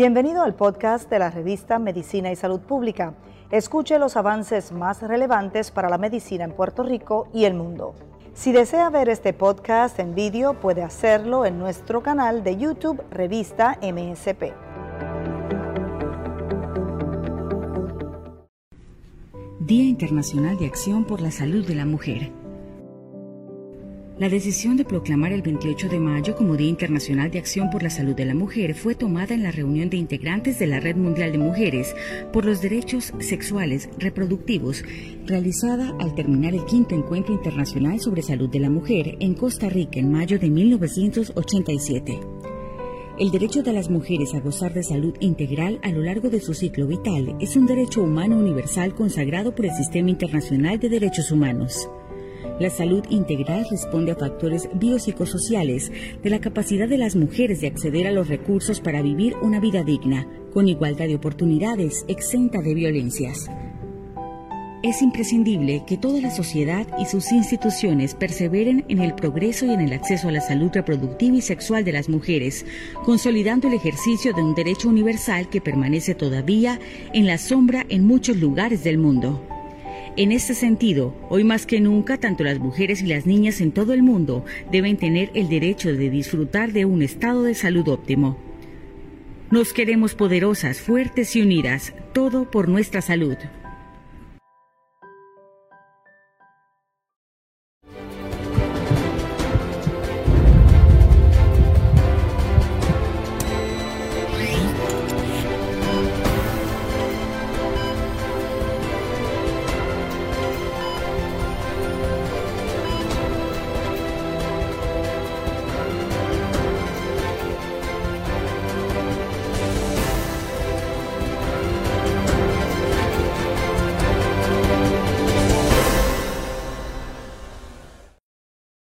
Bienvenido al podcast de la revista Medicina y Salud Pública. Escuche los avances más relevantes para la medicina en Puerto Rico y el mundo. Si desea ver este podcast en vídeo, puede hacerlo en nuestro canal de YouTube Revista MSP. Día Internacional de Acción por la Salud de la Mujer. La decisión de proclamar el 28 de mayo como Día Internacional de Acción por la Salud de la Mujer fue tomada en la reunión de integrantes de la Red Mundial de Mujeres por los Derechos Sexuales Reproductivos, realizada al terminar el quinto Encuentro Internacional sobre Salud de la Mujer en Costa Rica en mayo de 1987. El derecho de las mujeres a gozar de salud integral a lo largo de su ciclo vital es un derecho humano universal consagrado por el Sistema Internacional de Derechos Humanos. La salud integral responde a factores biopsicosociales de la capacidad de las mujeres de acceder a los recursos para vivir una vida digna, con igualdad de oportunidades, exenta de violencias. Es imprescindible que toda la sociedad y sus instituciones perseveren en el progreso y en el acceso a la salud reproductiva y sexual de las mujeres, consolidando el ejercicio de un derecho universal que permanece todavía en la sombra en muchos lugares del mundo. En este sentido, hoy más que nunca, tanto las mujeres y las niñas en todo el mundo deben tener el derecho de disfrutar de un estado de salud óptimo. Nos queremos poderosas, fuertes y unidas, todo por nuestra salud.